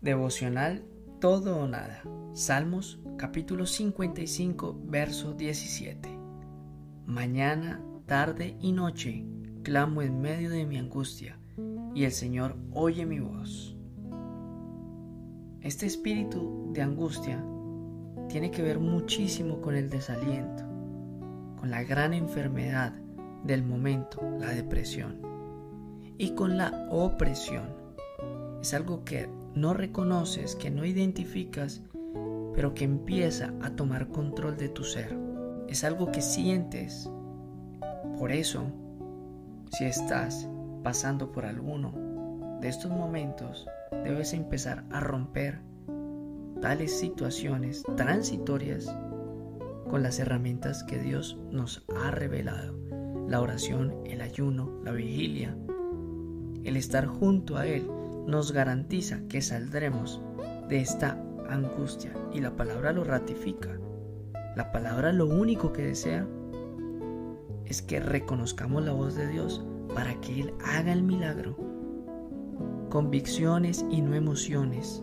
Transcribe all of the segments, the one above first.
Devocional Todo o Nada. Salmos capítulo 55, verso 17. Mañana, tarde y noche clamo en medio de mi angustia, y el Señor oye mi voz. Este espíritu de angustia tiene que ver muchísimo con el desaliento, con la gran enfermedad del momento, la depresión, y con la opresión. Es algo que no reconoces, que no identificas, pero que empieza a tomar control de tu ser. Es algo que sientes. Por eso, si estás pasando por alguno de estos momentos, debes empezar a romper tales situaciones transitorias con las herramientas que Dios nos ha revelado. La oración, el ayuno, la vigilia, el estar junto a Él nos garantiza que saldremos de esta angustia y la palabra lo ratifica. La palabra lo único que desea es que reconozcamos la voz de Dios para que Él haga el milagro. Convicciones y no emociones,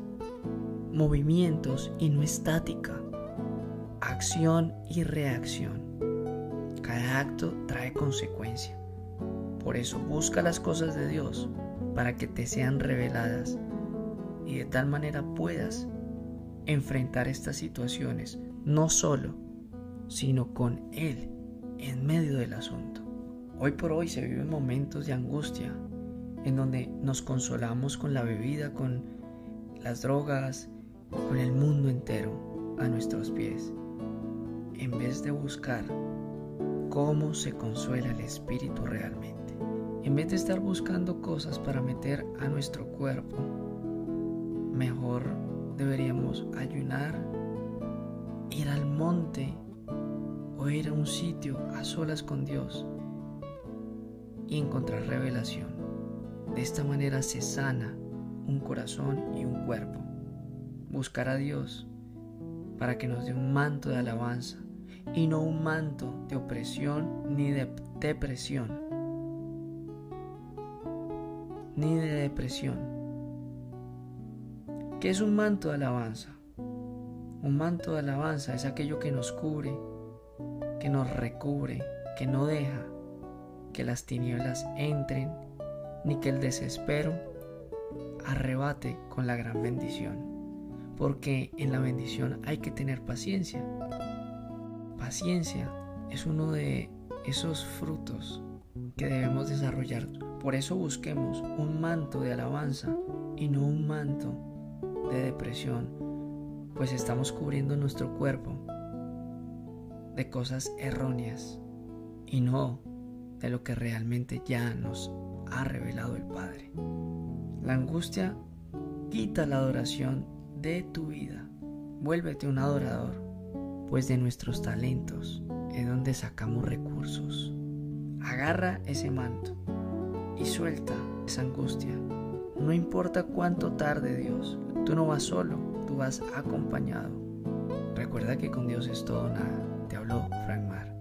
movimientos y no estática, acción y reacción. Cada acto trae consecuencia. Por eso busca las cosas de Dios para que te sean reveladas y de tal manera puedas enfrentar estas situaciones no solo, sino con Él en medio del asunto. Hoy por hoy se viven momentos de angustia en donde nos consolamos con la bebida, con las drogas, con el mundo entero a nuestros pies, en vez de buscar cómo se consuela el espíritu realmente. En vez de estar buscando cosas para meter a nuestro cuerpo, mejor deberíamos ayunar, ir al monte o ir a un sitio a solas con Dios y encontrar revelación. De esta manera se sana un corazón y un cuerpo. Buscar a Dios para que nos dé un manto de alabanza y no un manto de opresión ni de depresión ni de depresión. ¿Qué es un manto de alabanza? Un manto de alabanza es aquello que nos cubre, que nos recubre, que no deja que las tinieblas entren, ni que el desespero arrebate con la gran bendición. Porque en la bendición hay que tener paciencia. Paciencia es uno de esos frutos que debemos desarrollar por eso busquemos un manto de alabanza y no un manto de depresión, pues estamos cubriendo nuestro cuerpo de cosas erróneas y no de lo que realmente ya nos ha revelado el Padre. La angustia quita la adoración de tu vida. Vuélvete un adorador, pues de nuestros talentos es donde sacamos recursos. Agarra ese manto y suelta esa angustia. No importa cuánto tarde Dios, tú no vas solo, tú vas acompañado. Recuerda que con Dios es todo nada. Te habló Frank Mar.